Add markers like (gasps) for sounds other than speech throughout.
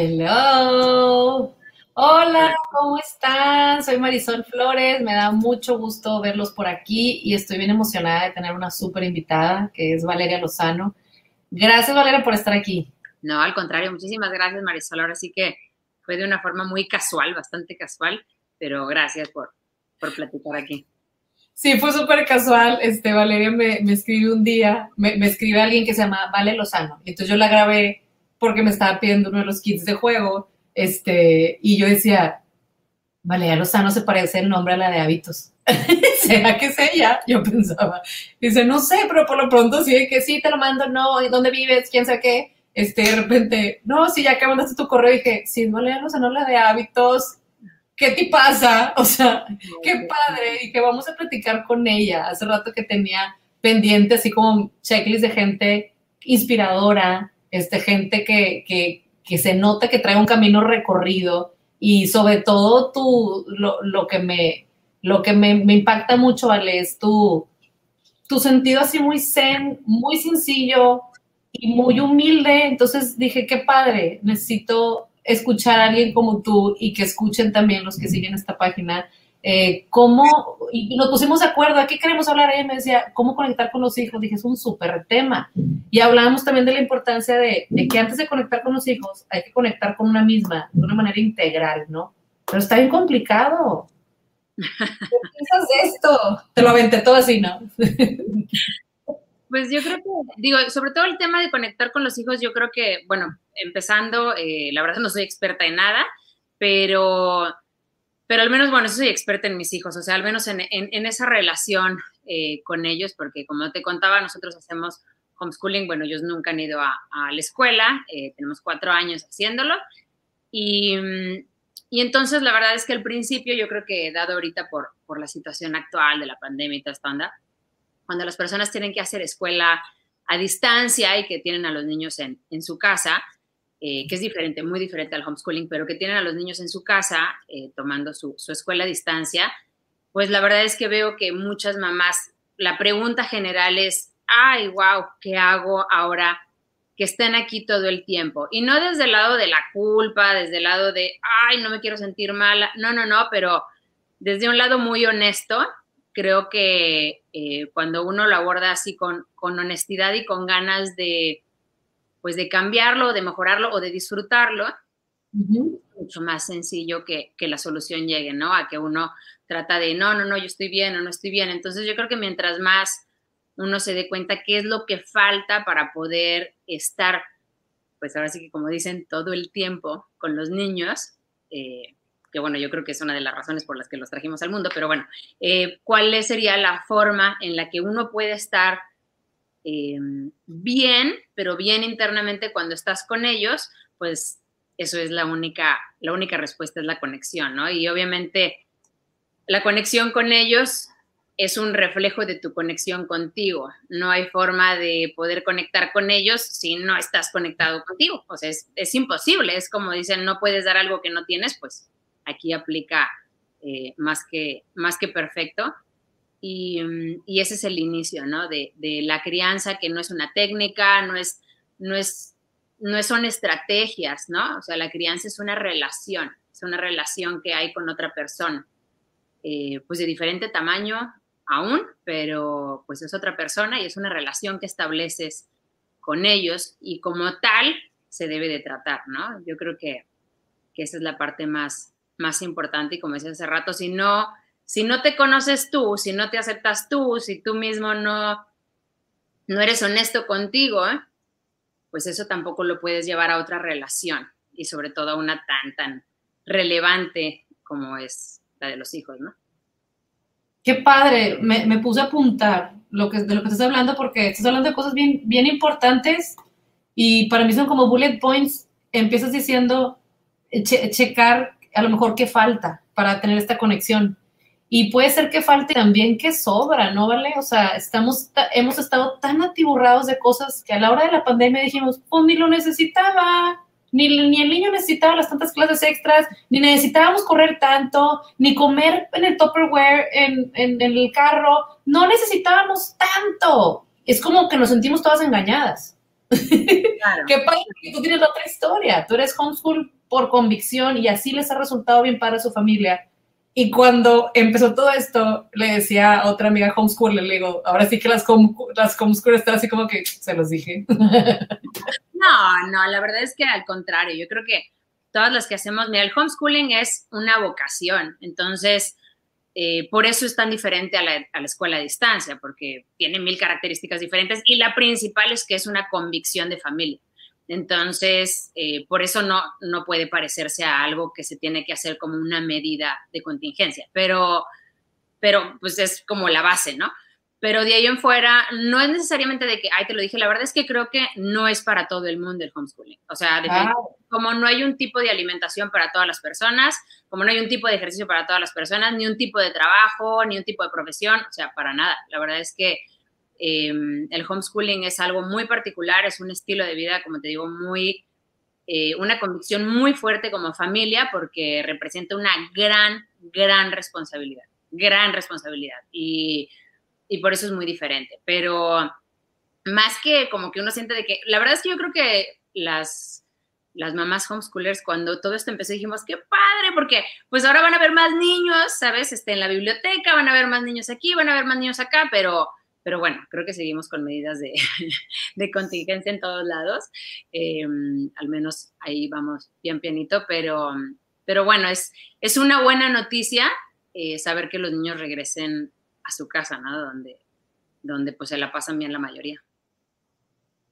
Hello. Hola, ¿cómo están? Soy Marisol Flores, me da mucho gusto verlos por aquí y estoy bien emocionada de tener una súper invitada que es Valeria Lozano. Gracias Valeria por estar aquí. No, al contrario, muchísimas gracias Marisol. Ahora sí que fue de una forma muy casual, bastante casual, pero gracias por, por platicar aquí. Sí, fue súper casual. Este, Valeria me, me escribió un día, me, me escribe alguien que se llama Vale Lozano. Entonces yo la grabé porque me estaba pidiendo uno de los kits de juego, este, y yo decía, Valeria Lozano se parece el nombre a la de hábitos. (laughs) ¿Será que es ella? Yo pensaba. Dice, no sé, pero por lo pronto sí, que sí, te lo mando, no, ¿dónde vives? ¿Quién sabe qué? Este, de repente, no, sí, ya que mandaste tu correo, dije, sí, Valeria Lozano, la de hábitos, ¿qué te pasa? O sea, qué padre, y que vamos a platicar con ella. Hace rato que tenía pendiente así como checklist de gente inspiradora, este, gente que, que, que, se nota que trae un camino recorrido y sobre todo tú, lo, lo que, me, lo que me, me, impacta mucho, ¿vale? Es tu, tu sentido así muy zen, muy sencillo y muy humilde. Entonces dije, qué padre, necesito escuchar a alguien como tú y que escuchen también los que siguen esta página eh, cómo, y nos pusimos de acuerdo, ¿a qué queremos hablar? Ella me decía, ¿cómo conectar con los hijos? Dije, es un súper tema. Y hablábamos también de la importancia de, que antes de conectar con los hijos, hay que conectar con una misma, de una manera integral, ¿no? Pero está bien complicado. ¿Qué piensas de esto? Te lo aventé todo así, ¿no? Pues yo creo que, digo, sobre todo el tema de conectar con los hijos, yo creo que, bueno, empezando, eh, la verdad no soy experta en nada, pero pero al menos, bueno, soy experta en mis hijos, o sea, al menos en, en, esa relación eh, con ellos, porque como te contaba, nosotros hacemos homeschooling, bueno, ellos nunca han ido a, la escuela, eh, tenemos cuatro años haciéndolo, y, y, entonces la verdad es que al principio yo creo que dado ahorita por, por la situación actual de la pandemia y toda esta onda, cuando las personas tienen que hacer escuela a distancia y que tienen a los niños en, en su casa, eh, que es diferente, muy diferente al homeschooling, pero que tienen a los niños en su casa eh, tomando su, su, escuela a distancia, pues la verdad es que veo que muchas mamás, la pregunta general es, ay, wow, ¿qué hago ahora que estén aquí todo el tiempo? Y no desde el lado de la culpa, desde el lado de, ay, no me quiero sentir mala, no, no, no, pero desde un lado muy honesto, creo que eh, cuando uno lo aborda así con, con honestidad y con ganas de pues de cambiarlo, de mejorarlo o de disfrutarlo, mucho más sencillo que, que, la solución llegue, ¿no? A que uno trata de, no, no, no, yo estoy bien o no estoy bien. Entonces yo creo que mientras más uno se dé cuenta qué es lo que falta para poder estar, pues ahora sí que como dicen, todo el tiempo con los niños, eh, que bueno, yo creo que es una de las razones por las que los trajimos al mundo, pero bueno, eh, ¿cuál sería la forma en la que uno puede estar eh, bien, pero bien internamente cuando estás con ellos, pues eso es la única, la única respuesta, es la conexión, ¿no? Y obviamente la conexión con ellos es un reflejo de tu conexión contigo. No hay forma de poder conectar con ellos si no estás conectado contigo. O sea, es, es imposible. Es como dicen, no puedes dar algo que no tienes, pues aquí aplica eh, más, que, más que perfecto. Mm, y, ese es el inicio, ¿no? De, la crianza, que no es una técnica, no es, no es, no son estrategias, ¿no? O sea, la crianza es una relación, es una relación que hay con otra persona, eh, pues de diferente tamaño aún, pero pues es otra persona y es una relación que estableces con ellos y como tal se debe de tratar, ¿no? Yo creo que, que esa es la parte más, más importante y como decía hace rato, si no si no te conoces tú, si no te aceptas tú, si tú mismo no, no eres honesto contigo, pues eso tampoco lo puedes llevar a otra relación y sobre todo a una tan, tan relevante como es la de los hijos, ¿no? Qué padre, me, puse a apuntar lo que, de lo que estás hablando porque estás hablando de cosas bien, bien importantes y para mí son como bullet points. Empiezas diciendo, checar a lo mejor qué falta para tener esta conexión. Y puede ser que falte también que sobra, ¿no vale? O sea, estamos, hemos estado tan atiburrados de cosas que a la hora de la pandemia dijimos, pues ni lo necesitaba, ni, ni el niño necesitaba las tantas clases extras, ni necesitábamos correr tanto, ni comer en el Tupperware, en, en, en el carro, no necesitábamos tanto. Es como que nos sentimos todas engañadas. Claro. (laughs) ¿Qué pasa? Que tú tienes otra historia, tú eres homeschool por convicción y así les ha resultado bien para su familia y cuando empezó todo esto, le decía a otra amiga homeschool, le digo, ahora sí que las, homeschool están así como que se los dije. (laughs) No, no, la verdad es que al contrario, yo creo que todas las que hacemos, mira, el homeschooling es una vocación, entonces, eh, por eso es tan diferente a la, a la escuela a distancia, porque tiene mil características diferentes y la principal es que es una convicción de familia. Entonces, eh, por eso no, no puede parecerse a algo que se tiene que hacer como una medida de contingencia, pero, pero pues es como la base, ¿no? Pero de ahí en fuera, no es necesariamente de que, ay, te lo dije, la verdad es que creo que no es para todo el mundo el homeschooling. O sea, como no hay un tipo de alimentación para todas las personas, como no hay un tipo de ejercicio para todas las personas, ni un tipo de trabajo, ni un tipo de profesión, o sea, para nada. La verdad es que Em, el homeschooling es algo muy particular, es un estilo de vida, como te digo, muy, eh, una convicción muy fuerte como familia porque representa una gran, gran responsabilidad, gran responsabilidad. Y, y por eso es muy diferente. Pero más que como que uno siente de que, la verdad es que yo creo que las, las mamás homeschoolers, cuando todo esto empezó, dijimos, qué padre, porque pues ahora van a haber más niños, ¿sabes? Este, en la biblioteca, van a haber más niños aquí, van a haber más niños acá, pero pero bueno, creo que seguimos con medidas (laughs) de, contingencia en todos lados. Em, al menos ahí vamos bien pianito, pero, pero bueno, es, es una buena noticia eh, saber que los niños regresen a su casa, ¿no? Donde, donde pues se la pasan bien la mayoría.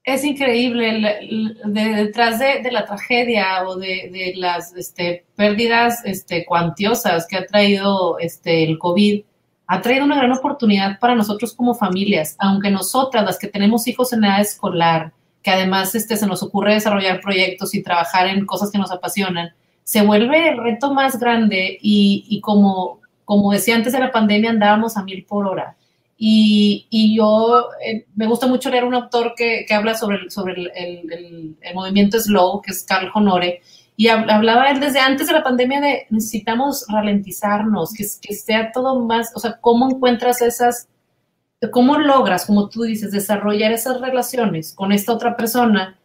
Es increíble, detrás de, la tragedia o de, las este, pérdidas este, cuantiosas que ha traído este, el COVID, ha traído una gran oportunidad para nosotros como familias, aunque nosotras, las que tenemos hijos en edad escolar, que además este, se nos ocurre desarrollar proyectos y trabajar en cosas que nos apasionan, se vuelve el reto más grande y, como, como decía antes de la pandemia andábamos a mil por hora. Y, y yo eh, me gusta mucho leer un autor que, que habla sobre, el, sobre el, el, el, movimiento slow, que es Carl Honore, y hablaba él desde antes de la pandemia de necesitamos ralentizarnos, que, que sea todo más, o sea, cómo encuentras esas, cómo logras, como tú dices, desarrollar esas relaciones con esta otra persona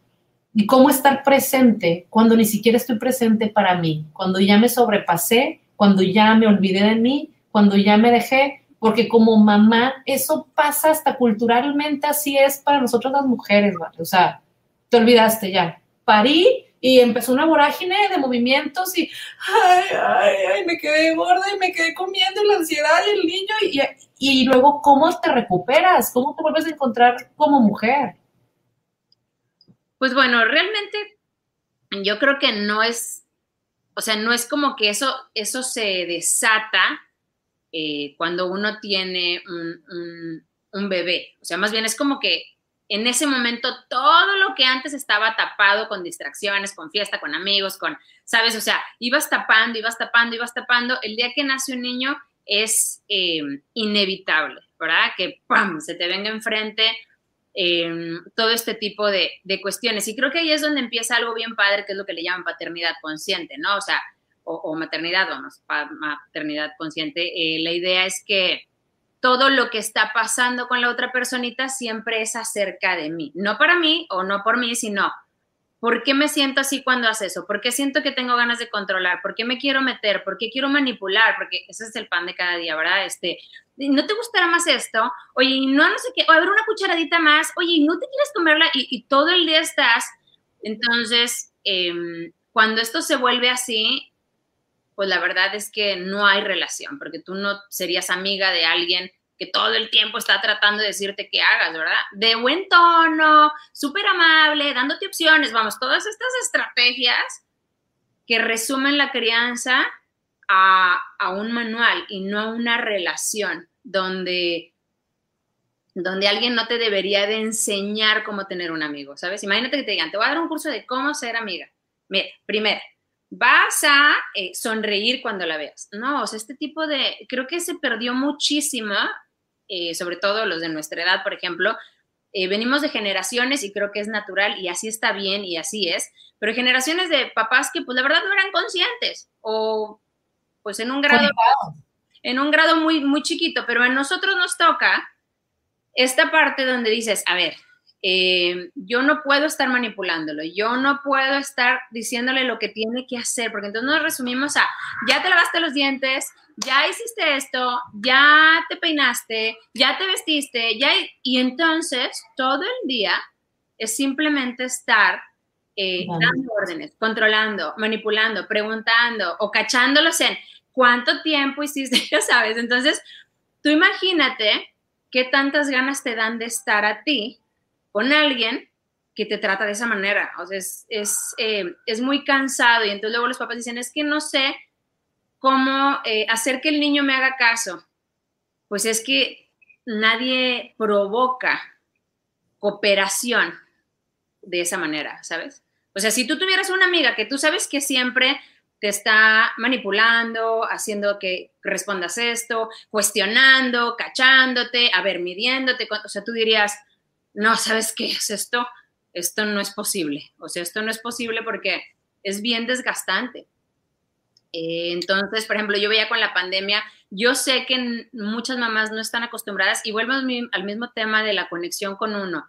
y cómo estar presente cuando ni siquiera estoy presente para mí, cuando ya me sobrepasé, cuando ya me olvidé de mí, cuando ya me dejé, porque como mamá eso pasa hasta culturalmente, así es para nosotros las mujeres, ¿vale? O sea, te olvidaste ya, parí y empezó una vorágine de movimientos y, ay, ay, ay, me quedé gorda y me quedé comiendo la ansiedad y el niño y, y luego cómo te recuperas, cómo te vuelves a encontrar como mujer. Pues bueno, realmente yo creo que no es, o sea, no es como que eso, eso se desata eh, cuando uno tiene un, un bebé. O sea, más bien es como que en ese momento todo lo que antes estaba tapado con distracciones, con fiesta, con amigos, con, ¿sabes? O sea, ibas tapando, ibas tapando, ibas tapando. El día que nace un niño es em, inevitable, ¿verdad? Que ¡pam! se te venga enfrente em, todo este tipo de, cuestiones. Y creo que ahí es donde empieza algo bien padre, que es lo que le llaman paternidad consciente, ¿no? O sea, o, maternidad, vamos, maternidad consciente. Eh, la idea es que todo lo que está pasando con la otra personita siempre es acerca de mí. No para mí o no por mí, sino ¿por qué me siento así cuando hace eso? ¿Por qué siento que tengo ganas de controlar? ¿Por qué me quiero meter? ¿Por qué quiero manipular? Porque ese es el pan de cada día, ¿verdad? Este, ¿no te gustará más esto? Oye, no, no sé qué, o a una cucharadita más, oye, ¿no te quieres comerla? Y, todo el día estás. Entonces, em, cuando esto se vuelve así, pues la verdad es que no hay relación, porque tú no serías amiga de alguien que todo el tiempo está tratando de decirte que hagas, ¿verdad? De buen tono, súper amable, dándote opciones, vamos, todas estas estrategias que resumen la crianza a, a un manual y no a una relación donde, donde alguien no te debería de enseñar cómo tener un amigo, ¿sabes? Imagínate que te digan, te voy a dar un curso de cómo ser amiga. Mira, primero, vas a eh, sonreír cuando la veas. No, o sea, este tipo de, creo que se perdió muchísimo, eh, sobre todo los de nuestra edad, por ejemplo. Eh, venimos de generaciones y creo que es natural y así está bien y así es, pero generaciones de papás que pues la verdad no eran conscientes o pues en un grado, en un grado muy, muy chiquito, pero a nosotros nos toca esta parte donde dices, a ver, eh, yo no puedo estar manipulándolo, yo no puedo estar diciéndole lo que tiene que hacer, porque entonces nos resumimos a, ya te lavaste los dientes, ya hiciste esto, ya te peinaste, ya te vestiste, ya... Y entonces todo el día es simplemente estar eh, dando órdenes, controlando, manipulando, preguntando o cachándolos en cuánto tiempo hiciste, (laughs) ya sabes. Entonces, tú imagínate qué tantas ganas te dan de estar a ti con alguien que te trata de esa manera. O sea, es, es, eh, es muy cansado y entonces luego los papás dicen, es que no sé cómo eh, hacer que el niño me haga caso. Pues es que nadie provoca cooperación de esa manera, ¿sabes? O sea, si tú tuvieras una amiga que tú sabes que siempre te está manipulando, haciendo que respondas esto, cuestionando, cachándote, a ver, midiéndote, o sea, tú dirías, no, ¿sabes qué es esto? Esto no es posible. O sea, esto no es posible porque es bien desgastante. Eh, entonces, por ejemplo, yo veía con la pandemia, yo sé que muchas mamás no están acostumbradas y vuelvo al mismo tema de la conexión con uno.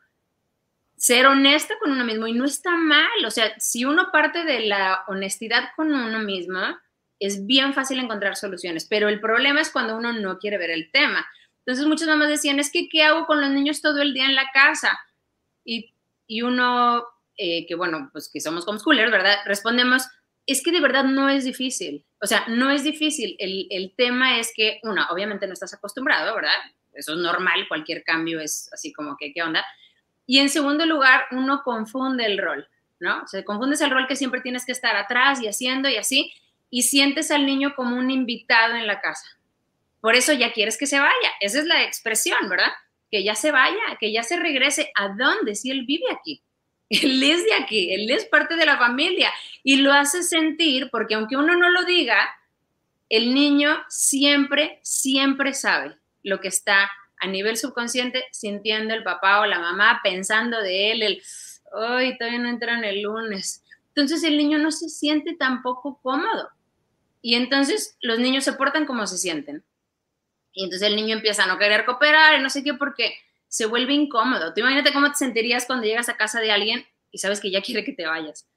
Ser honesta con uno mismo y no está mal. O sea, si uno parte de la honestidad con uno mismo, es bien fácil encontrar soluciones, pero el problema es cuando uno no quiere ver el tema. Entonces muchas mamás decían, es que, ¿qué hago con los niños todo el día en la casa? Y, y uno, eh, que bueno, pues que somos homeschoolers, ¿verdad? Respondemos, es que de verdad no es difícil. O sea, no es difícil. El, el tema es que, una, obviamente no estás acostumbrado, ¿verdad? Eso es normal, cualquier cambio es así como que, ¿qué onda? Y en segundo lugar, uno confunde el rol, ¿no? O sea, confundes el rol que siempre tienes que estar atrás y haciendo y así, y sientes al niño como un invitado en la casa. Por eso ya quieres que se vaya. Esa es la expresión, ¿verdad? Que ya se vaya, que ya se regrese. ¿A dónde? Si él vive aquí. (laughs) Él es de aquí, él es parte de la familia y lo hace sentir porque aunque uno no lo diga, el niño siempre, siempre sabe lo que está a nivel subconsciente sintiendo el papá o la mamá, pensando de él, el, hoy todavía no entran el lunes. Entonces el niño no se siente tampoco cómodo. Y entonces los niños se portan como se sienten. Y entonces el niño empieza a no querer cooperar y no sé qué porque se vuelve incómodo. Tú imagínate cómo te sentirías cuando llegas a casa de alguien y sabes que ya quiere que te vayas.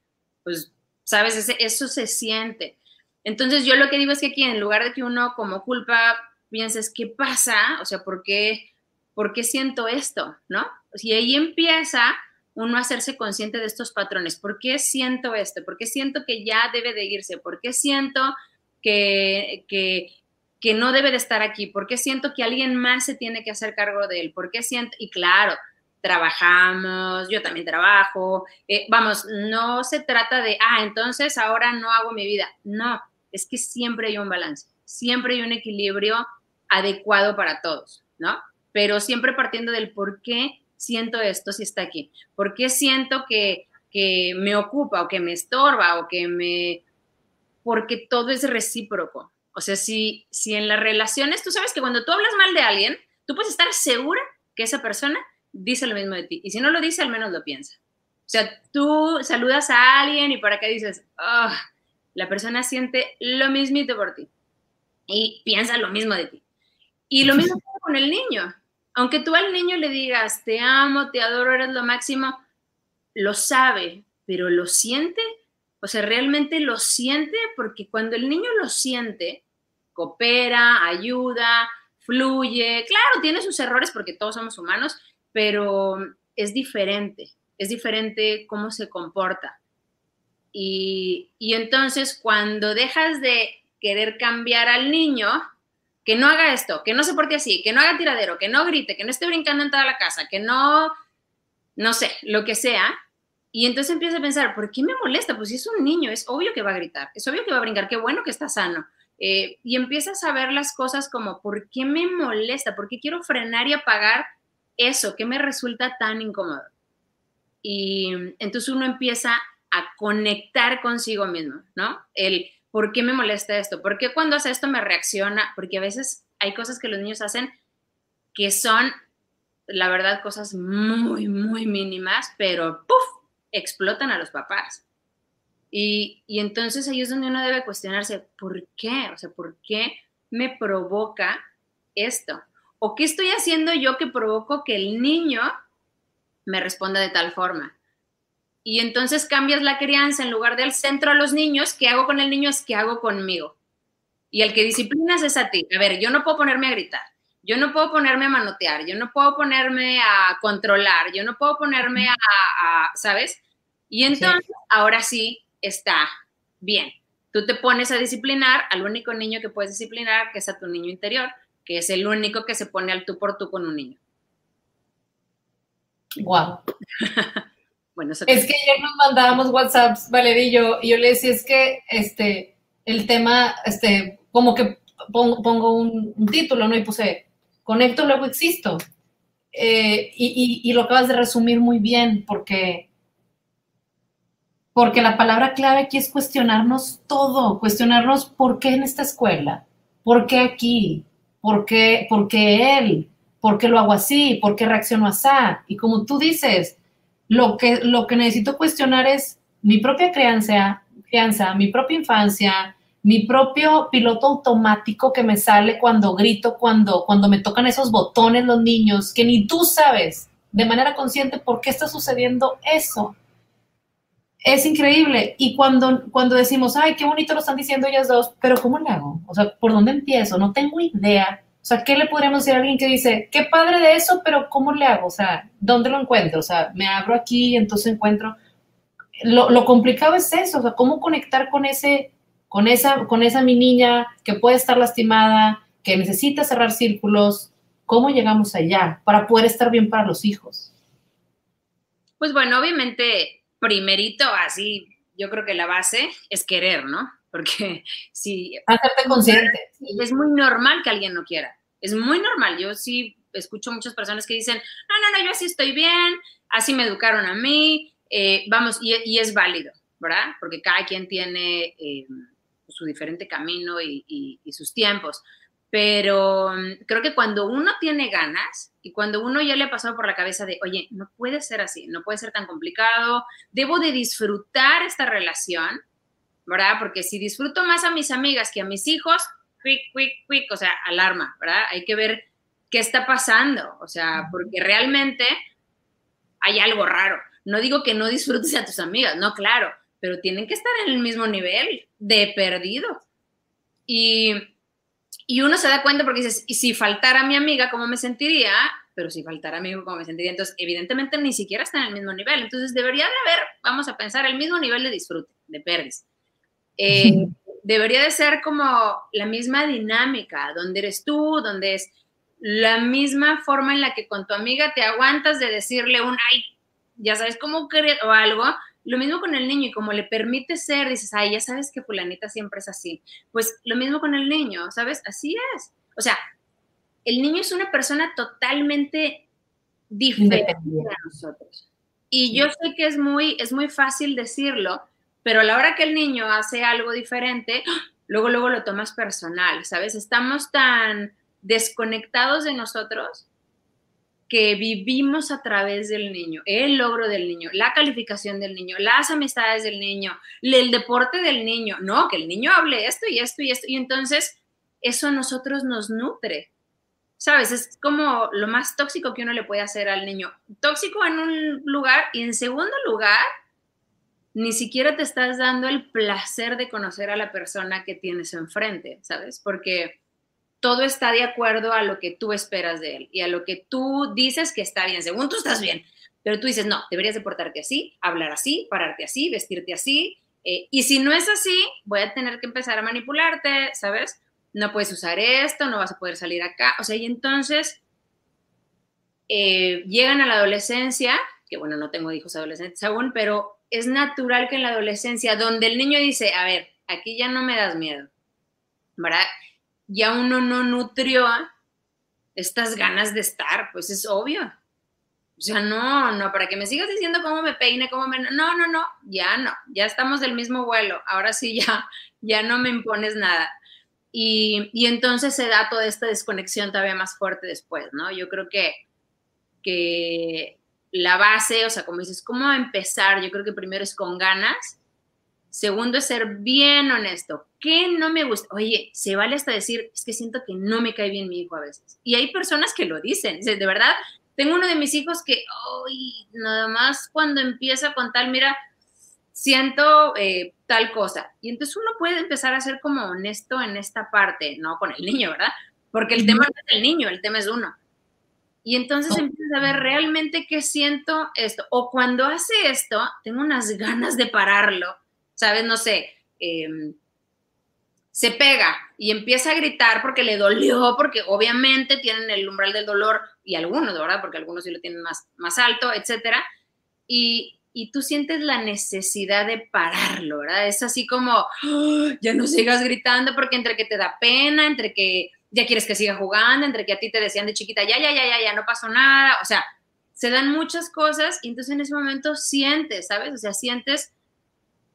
Pues, sabes, eso se siente. Entonces yo lo que digo es que aquí en lugar de que uno como culpa pienses, ¿qué pasa? O sea, ¿por qué, ¿por qué siento esto? ¿No? Y ahí empieza uno a hacerse consciente de estos patrones. ¿Por qué siento esto? ¿Por qué siento que ya debe de irse? ¿Por qué siento que, que que no debe de estar aquí? ¿Por qué siento que alguien más se tiene que hacer cargo de él? ¿Por qué siento? Y claro, trabajamos, yo también trabajo, eh, vamos, no se trata de, ah, entonces ahora no hago mi vida. No, es que siempre hay un balance, siempre hay un equilibrio adecuado para todos, ¿no? Pero siempre partiendo del por qué siento esto si está aquí, por qué siento que, que me ocupa o que me estorba o que me... porque todo es recíproco, o sea, si, si en las relaciones, tú sabes que cuando tú hablas mal de alguien, tú puedes estar segura que esa persona dice lo mismo de ti. Y si no lo dice, al menos lo piensa. O sea, tú saludas a alguien y para qué dices, oh, la persona siente lo mismito por ti y piensa lo mismo de ti. Y lo mismo con el niño. Aunque tú al niño le digas, te amo, te adoro, eres lo máximo, lo sabe, pero lo siente. O sea, realmente lo siente porque cuando el niño lo siente, coopera, ayuda, fluye. Claro, tiene sus errores porque todos somos humanos, pero es diferente, es diferente cómo se comporta. Y, entonces cuando dejas de querer cambiar al niño, que no haga esto, que no se porte así, que no haga tiradero, que no grite, que no esté brincando en toda la casa, que no, no sé, lo que sea. Y entonces empieza a pensar, ¿por qué me molesta? Pues si es un niño, es obvio que va a gritar, es obvio que va a brincar, qué bueno que está sano. Eh, y empiezas a ver las cosas como, ¿por qué me molesta? ¿Por qué quiero frenar y apagar eso? ¿Qué me resulta tan incómodo? Y entonces uno empieza a conectar consigo mismo, ¿no? El, ¿por qué me molesta esto? ¿Por qué cuando hace esto me reacciona? Porque a veces hay cosas que los niños hacen que son, la verdad, cosas muy, muy mínimas, pero ¡puf! explotan a los papás. Y, y, entonces ahí es donde uno debe cuestionarse, ¿por qué? O sea, ¿por qué me provoca esto? ¿O qué estoy haciendo yo que provoco que el niño me responda de tal forma? y entonces cambias la crianza en lugar del centro a los niños, ¿qué hago con el niño? Es qué hago conmigo. Y el que disciplinas es a ti. A ver, yo no puedo ponerme a gritar, yo no puedo ponerme a manotear, yo no puedo ponerme a controlar, yo no puedo ponerme a, ¿sabes? Y entonces, ahora sí está bien. Tú te pones a disciplinar al único niño que puedes disciplinar, que es a tu niño interior, que es el único que se pone al tú por tú con un niño. Wow. (laughs) Bueno, es que ayer nos mandábamos WhatsApps, Valeria y yo, y yo le decía, es que este, el tema, este, como que pongo, un, título, ¿no? Y puse, conecto, luego existo. Eh, y, y, lo acabas de resumir muy bien, porque, porque la palabra clave aquí es cuestionarnos todo, cuestionarnos por qué en esta escuela, por qué aquí, por qué, por qué él, por qué lo hago así, por qué reacciono así. Y como tú dices, lo que, lo que necesito cuestionar es mi propia crianza, crianza, mi propia infancia, mi propio piloto automático que me sale cuando grito, cuando, cuando me tocan esos botones los niños, que ni tú sabes de manera consciente por qué está sucediendo eso. Es increíble. Y cuando, cuando decimos, ay, qué bonito lo están diciendo ellas dos, pero ¿cómo le hago? O sea, ¿por dónde empiezo? No tengo idea o sea, ¿qué le podríamos decir a alguien que dice, qué padre de eso, pero ¿cómo le hago? O sea, ¿dónde lo encuentro? O sea, me abro aquí entonces encuentro... Lo, complicado es eso, o sea, cómo conectar con ese, con esa, con esa mi niña que puede estar lastimada, que necesita cerrar círculos, ¿cómo llegamos allá para poder estar bien para los hijos? Pues bueno, obviamente, primerito, así, yo creo que la base es querer, ¿no? Porque (laughs) si... Hacerte consciente. Es muy normal que alguien no quiera. Es muy normal. Yo sí escucho muchas personas que dicen, no, no, no, yo así estoy bien, así me educaron a mí, eh, vamos, y, es válido, ¿verdad? Porque cada quien tiene eh, su diferente camino y, sus tiempos. Pero mm, creo que cuando uno tiene ganas y cuando uno ya le ha pasado por la cabeza de, oye, no puede ser así, no puede ser tan complicado, debo de disfrutar esta relación, ¿verdad? Porque si disfruto más a mis amigas que a mis hijos, quick, quick, quick, o sea, alarma, ¿verdad? Hay que ver qué está pasando, o sea, porque realmente hay algo raro. No digo que no disfrutes a tus amigas, no, claro, pero tienen que estar en el mismo nivel de perdido. Y, y uno se da cuenta porque dices, y si faltara mi amiga, ¿cómo me sentiría? Pero si faltara mi amigo, ¿cómo me sentiría? Entonces, evidentemente ni siquiera está en el mismo nivel. Entonces, debería de haber, vamos a pensar, el mismo nivel de disfrute, de pérdida. Eh, debería de ser como la misma dinámica, donde eres tú, donde es la misma forma en la que con tu amiga te aguantas de decirle un, ay, ya sabes cómo querer o algo, lo mismo con el niño y como le permite ser, dices, ay, ya sabes que fulanita siempre es así. Pues lo mismo con el niño, ¿sabes? Así es. O sea, el niño es una persona totalmente diferente a nosotros. Y yo sé que es muy, es muy fácil decirlo, pero a la hora que el niño hace algo diferente, (gasps) luego, luego lo tomas personal, ¿sabes? Estamos tan desconectados de nosotros que vivimos a través del niño, el logro del niño, la calificación del niño, las amistades del niño, el deporte del niño. No, que el niño hable esto y esto y esto. Y entonces eso a nosotros nos nutre. ¿Sabes? Es como lo más tóxico que uno le puede hacer al niño. Tóxico en un lugar y en segundo lugar, ni siquiera te estás dando el placer de conocer a la persona que tienes enfrente, ¿sabes? Porque todo está de acuerdo a lo que tú esperas de él y a lo que tú dices que está bien, según tú estás bien, pero tú dices, no, deberías de portarte así, hablar así, pararte así, vestirte así, eh, y si no es así, voy a tener que empezar a manipularte, ¿sabes? no puedes usar esto, no vas a poder salir acá. O sea, y entonces eh, llegan a la adolescencia, que bueno, no tengo hijos adolescentes aún, pero es natural que en la adolescencia, donde el niño dice, a ver, aquí ya no me das miedo, ¿verdad? Ya uno no nutrió estas ganas de estar, pues es obvio. O sea, no, no, para que me sigas diciendo cómo me peine, cómo me... No, no, no, ya no, ya estamos del mismo vuelo, ahora sí ya, (laughs) ya no me impones nada. Y, y entonces se da toda esta desconexión todavía más fuerte después, ¿no? Yo creo que, que la base, o sea, como dices, ¿cómo empezar? Yo creo que primero es con ganas. Segundo es ser bien honesto. ¿Qué no me gusta? Oye, se vale hasta decir, es que siento que no me cae bien mi hijo a veces. Y hay personas que lo dicen. De verdad, tengo uno de mis hijos que, hoy nada más cuando empieza con tal, mira, siento eh, tal cosa. Y entonces uno puede empezar a ser como honesto en esta parte, no con el niño, ¿verdad? Porque el tema no es el niño, el tema es uno. Y entonces empiezas a ver realmente qué siento esto. O cuando hace esto, tengo unas ganas de pararlo. ¿Sabes? No sé. Em, se pega y empieza a gritar porque le dolió, porque obviamente tienen el umbral del dolor, y algunos, ¿verdad? Porque algunos sí lo tienen más, más alto, etcétera. Y, y tú sientes la necesidad de pararlo, ¿verdad? Es así como, ¡Ah! ya no sigas gritando porque entre que te da pena, entre que ya quieres que siga jugando, entre que a ti te decían de chiquita, ya, ya, ya, ya, ya, no pasó nada, o sea, se dan muchas cosas y entonces en ese momento sientes, ¿sabes? O sea, sientes,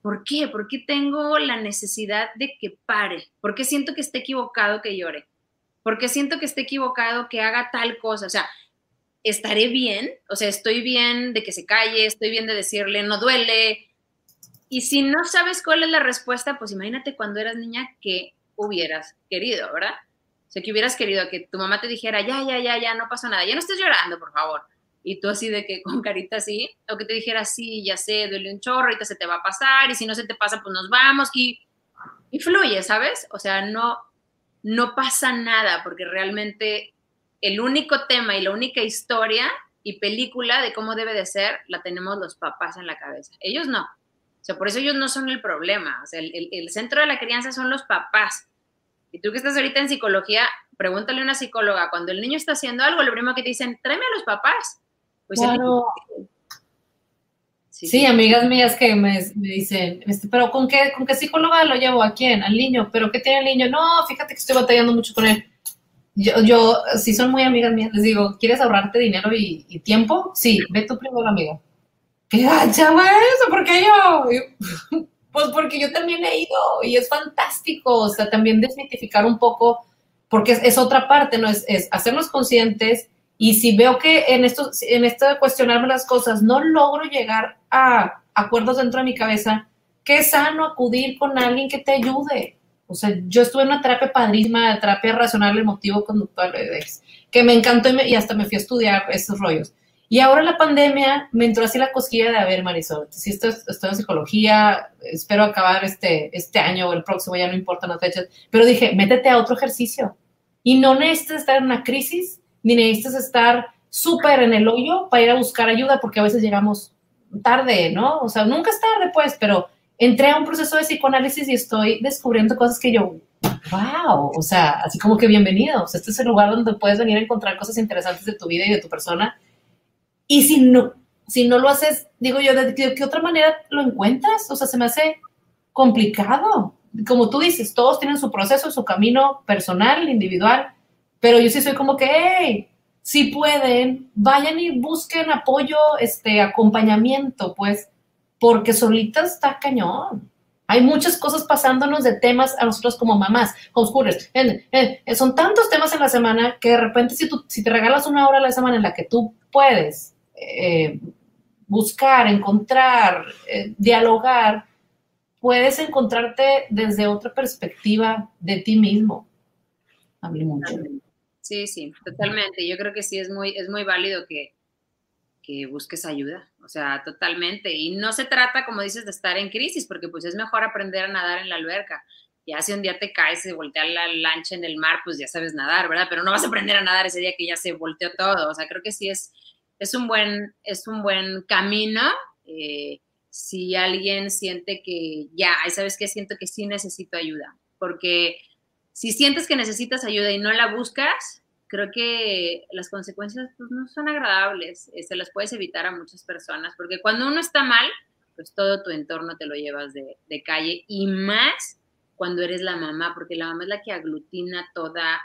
¿por qué? ¿Por qué tengo la necesidad de que pare? ¿Por qué siento que esté equivocado que llore? ¿Por qué siento que esté equivocado que haga tal cosa? O sea, ¿estaré bien? O sea, estoy bien de que se calle, estoy bien de decirle, no duele. Y si no sabes cuál es la respuesta, pues imagínate cuando eras niña que hubieras querido, ¿verdad? O sea, que hubieras querido que tu mamá te dijera, ya, ya, ya, ya, no pasa nada, ya no estés llorando, por favor. Y tú así de que (laughs) con carita así, o que te dijera, sí, ya sé, duele un chorro, ahorita se te va a pasar, y si no se te pasa, pues nos vamos, y, y fluye, ¿sabes? O sea, no, no pasa nada, porque realmente el único tema y la única historia y película de cómo debe de ser la tenemos los papás en la cabeza. Ellos no. O sea, por eso ellos no son el problema. O sea, el, el centro de la crianza son los papás. Y tú que estás ahorita en psicología, pregúntale a una psicóloga, cuando el niño está haciendo algo, lo primero que te dicen, tráeme a los papás. Pues claro. sí, amigas mías que me, dicen, este, pero ¿con qué, ¿con qué psicóloga lo llevo? ¿A quién? Al niño. ¿Pero qué tiene el niño? No, fíjate que estoy batallando mucho con él. Yo, yo si son muy amigas mías, les digo, ¿quieres ahorrarte dinero y, tiempo? Sí, ve tu primero, amigo. ¿Qué gacha, eso? ¿Por qué yo? (laughs) Pues porque yo también he ido y es fantástico, o sea, también desmitificar un poco, porque es, otra parte, ¿no? Es, hacernos conscientes y si veo que en esto, en esto de cuestionarme las cosas no logro llegar a acuerdos dentro de mi cabeza, qué sano acudir con alguien que te ayude. O sea, yo estuve en una terapia padrísima, terapia racional, emotivo, conductual, que me encantó y, y hasta me fui a estudiar esos rollos. Y ahora la pandemia me entró así la cosquilla de, a ver, Marisol, si estoy, estoy en psicología, espero acabar este, este año o el próximo, ya no importan las fechas, pero dije, métete a otro ejercicio. Y no necesitas estar en una crisis, ni necesitas estar súper en el hoyo para ir a buscar ayuda, porque a veces llegamos tarde, ¿no? O sea, nunca es tarde, pues, pero entré a un proceso de psicoanálisis y estoy descubriendo cosas que yo, wow, o sea, así como que bienvenidos. Este es el lugar donde puedes venir a encontrar cosas interesantes de tu vida y de tu persona y si no, si no lo haces, digo yo, ¿de qué, otra manera lo encuentras? O sea, se me hace complicado. Como tú dices, todos tienen su proceso, su camino personal, individual, pero yo sí soy como que, hey, si pueden, vayan y busquen apoyo, este, acompañamiento, pues, porque solita está cañón. Hay muchas cosas pasándonos de temas a nosotros como mamás, homeschoolers. son tantos temas en la semana que de repente si, tú, si te regalas una hora a la semana en la que tú puedes eh, buscar, encontrar, eh, dialogar, puedes encontrarte desde otra perspectiva de ti mismo. Hablé mucho. Sí, sí, totalmente. Yo creo que sí es muy, es muy válido que, que busques ayuda, o sea, totalmente. Y no se trata, como dices, de estar en crisis, porque pues es mejor aprender a nadar en la alberca. Ya si un día te caes y volteas la lancha en el mar, pues ya sabes nadar, ¿verdad? Pero no vas a aprender a nadar ese día que ya se volteó todo. O sea, creo que sí es, es un buen, es un buen camino. Eh, si alguien siente que ya, sabes que siento que sí necesito ayuda, porque si sientes que necesitas ayuda y no la buscas, creo que las consecuencias pues, no son agradables, se las puedes evitar a muchas personas, porque cuando uno está mal, pues todo tu entorno te lo llevas de, de calle y más cuando eres la mamá, porque la mamá es la que aglutina toda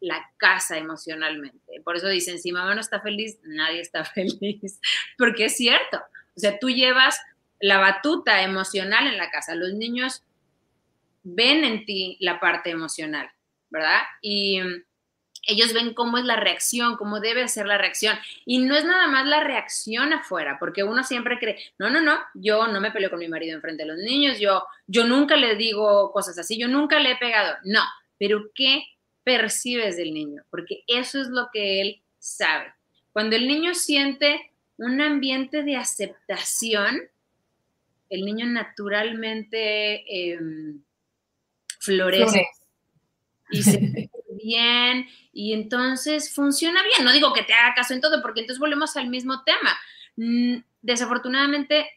la casa emocionalmente. Por eso dicen, si mamá no está feliz, nadie está (laughs) feliz, porque es cierto. O sea, tú llevas la batuta emocional en la casa. Los niños ven en ti la parte emocional, ¿verdad? Y ellos ven cómo es la reacción, cómo debe ser la reacción. Y no es nada más la reacción afuera, porque uno siempre cree, no, no, no, yo no me peleo con mi marido enfrente de los niños, yo, yo nunca le digo cosas así, yo nunca le he pegado. No, pero ¿qué percibes del niño? Porque eso es lo que él sabe. Cuando el niño siente un ambiente de aceptación, el niño naturalmente em, florece. Y se ve bien, y entonces funciona bien. No digo que te haga caso en todo, porque entonces volvemos al mismo tema. Mm, desafortunadamente,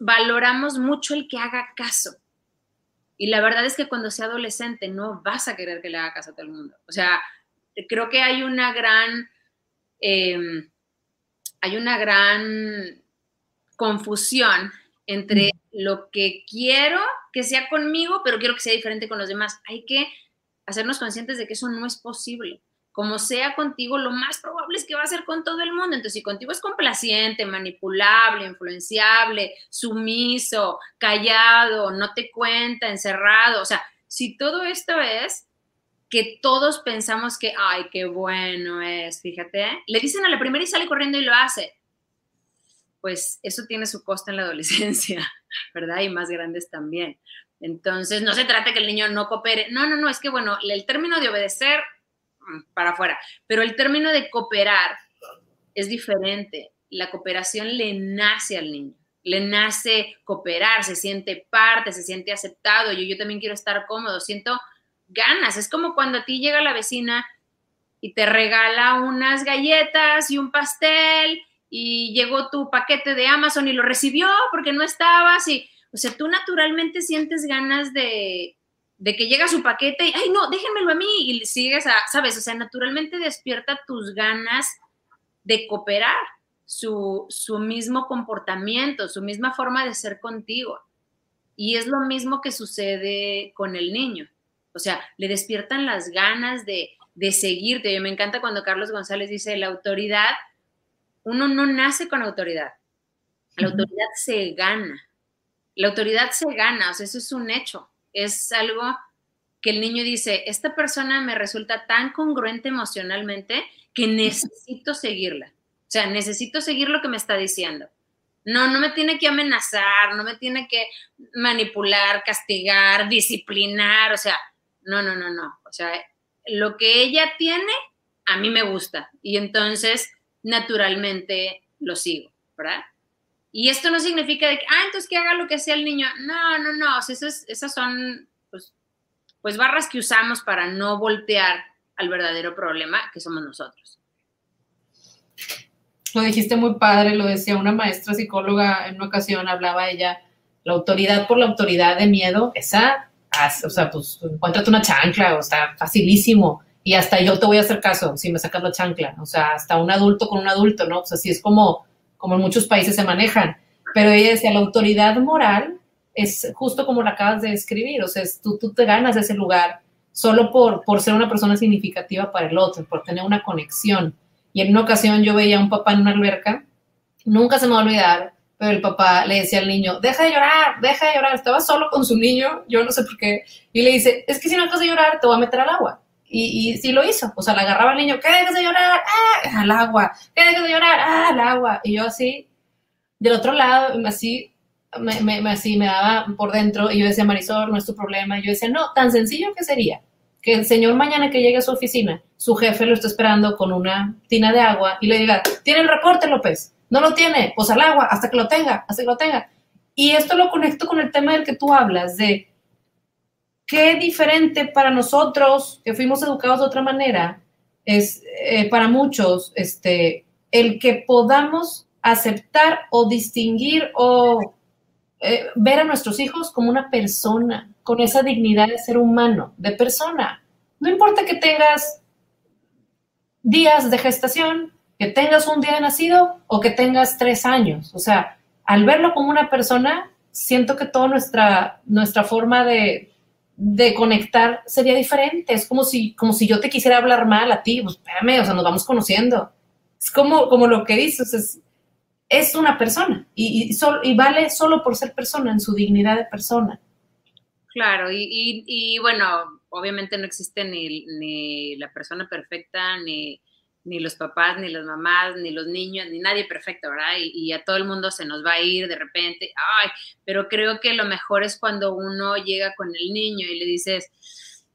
valoramos mucho el que haga caso. Y la verdad es que cuando sea adolescente no vas a querer que le haga caso a todo el mundo. O sea, creo que hay una gran, em, hay una gran confusión entre lo que quiero que sea conmigo, pero quiero que sea diferente con los demás. Hay que hacernos conscientes de que eso no es posible. Como sea contigo, lo más probable es que va a ser con todo el mundo. Entonces, si contigo es complaciente, manipulable, influenciable, sumiso, callado, no te cuenta, encerrado, o sea, si todo esto es que todos pensamos que, ay, qué bueno es, fíjate, le dicen a la primera y sale corriendo y lo hace pues eso tiene su costo en la adolescencia, (laughs) ¿verdad? Y más grandes también. Entonces, no se trata que el niño no coopere. No, no, no, es que, bueno, el término de obedecer, mm, para afuera, pero el término de cooperar es diferente. La cooperación le nace al niño, le nace cooperar, se siente parte, se siente aceptado. Yo, yo también quiero estar cómodo, siento ganas. Es como cuando a ti llega la vecina y te regala unas galletas y un pastel y llegó tu paquete de Amazon y lo recibió porque no estabas y, o sea, tú naturalmente sientes ganas de, de que llega su paquete y, ay, no, déjenmelo a mí y sigues a, ¿sabes? O sea, naturalmente despierta tus ganas de cooperar, su, su mismo comportamiento, su misma forma de ser contigo. Y es lo mismo que sucede con el niño. O sea, le despiertan las ganas de, de seguirte. me encanta cuando Carlos González dice, la autoridad uno no nace con autoridad. La autoridad se gana. La autoridad se gana, o sea, eso es un hecho. Es algo que el niño dice, esta persona me resulta tan congruente emocionalmente que necesito seguirla. O sea, necesito seguir lo que me está diciendo. No, no me tiene que amenazar, no me tiene que manipular, castigar, disciplinar, o sea, no, no, no, no. O sea, lo que ella tiene, a mí me gusta. Y entonces naturalmente lo sigo, ¿verdad? Y esto no significa de que, ah, entonces que haga lo que sea el niño. No, no, no, o sea, esas, son, pues, pues, barras que usamos para no voltear al verdadero problema que somos nosotros. Lo dijiste muy padre, lo decía una maestra psicóloga en una ocasión, hablaba ella, la autoridad por la autoridad de miedo, esa, o sea, pues encuéntrate una chancla, o sea, facilísimo y hasta yo te voy a hacer caso si me sacas la chancla, o sea, hasta un adulto con un adulto, ¿no? O sea, así es como, como en muchos países se manejan. Pero ella decía, la autoridad moral es justo como la acabas de describir, o sea, tú, tú te ganas ese lugar solo por, por ser una persona significativa para el otro, por tener una conexión. Y en una ocasión yo veía a un papá en una alberca, nunca se me va a olvidar, pero el papá le decía al niño, deja de llorar, deja de llorar, estaba solo con su niño, yo no sé por qué, y le dice, es que si no dejas de llorar, te voy a meter al agua. Y, y sí lo hizo, o sea, le agarraba al niño, ¿qué dejas de llorar? ¡Ah! Al agua, ¿qué dejas de llorar? ¡Ah! Al agua. Y yo así, del otro lado, así me, me, así me daba por dentro y yo decía, Marisol, no es tu problema. Y yo decía, no, tan sencillo que sería que el señor mañana que llegue a su oficina, su jefe lo está esperando con una tina de agua y le diga, ¿tiene el reporte, López? No lo tiene, pues al agua, hasta que lo tenga, hasta que lo tenga. Y esto lo conecto con el tema del que tú hablas, de qué diferente para nosotros, que fuimos educados de otra manera, es eh, para muchos este, el que podamos aceptar o distinguir o eh, ver a nuestros hijos como una persona, con esa dignidad de ser humano, de persona. No importa que tengas días de gestación, que tengas un día de nacido o que tengas tres años. O sea, al verlo como una persona, siento que toda nuestra, nuestra forma de, de conectar sería diferente. Es como si, como si yo te quisiera hablar mal a ti. Pues espérame, o sea, nos vamos conociendo. Es como, como lo que dices, es, es una persona y, y, vale solo por ser persona, en su dignidad de persona. Claro, y, y bueno, obviamente no existe ni, ni la persona perfecta, ni, ni, los papás, ni las mamás, ni los niños, ni nadie perfecto, ¿verdad? Y, a todo el mundo se nos va a ir de repente, ay, pero creo que lo mejor es cuando uno llega con el niño y le dices,